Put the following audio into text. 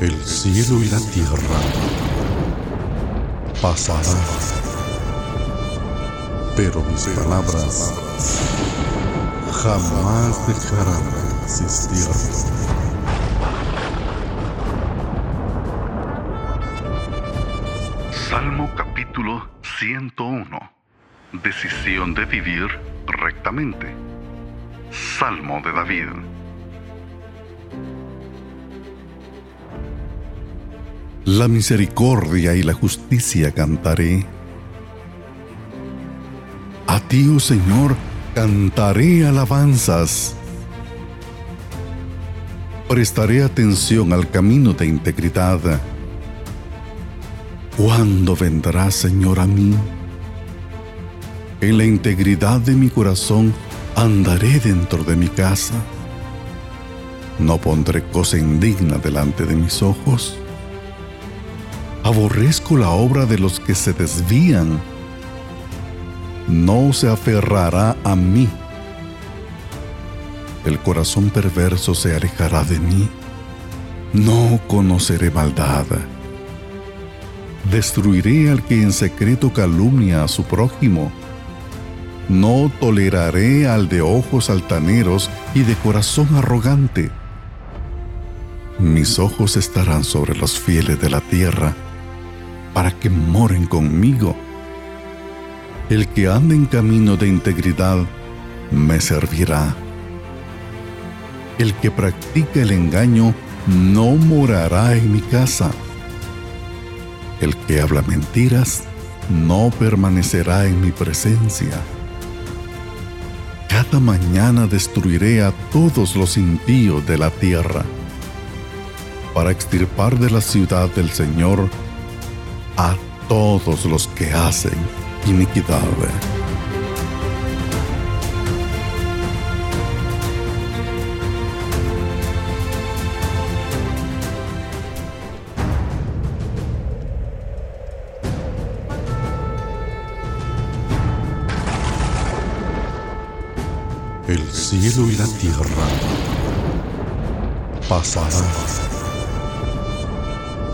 El cielo y la tierra pasarán, pero mis palabras jamás dejarán de existir. Salmo capítulo 101. Decisión de vivir rectamente. Salmo de David. La misericordia y la justicia cantaré. A ti, oh Señor, cantaré alabanzas. Prestaré atención al camino de integridad. ¿Cuándo vendrá, Señor, a mí? En la integridad de mi corazón andaré dentro de mi casa. No pondré cosa indigna delante de mis ojos. Aborrezco la obra de los que se desvían. No se aferrará a mí. El corazón perverso se alejará de mí. No conoceré maldad. Destruiré al que en secreto calumnia a su prójimo. No toleraré al de ojos altaneros y de corazón arrogante. Mis ojos estarán sobre los fieles de la tierra para que moren conmigo. El que anda en camino de integridad me servirá. El que practica el engaño no morará en mi casa. El que habla mentiras no permanecerá en mi presencia. Cada mañana destruiré a todos los impíos de la tierra, para extirpar de la ciudad del Señor a todos los que hacen iniquidad. El cielo y la tierra pasarán,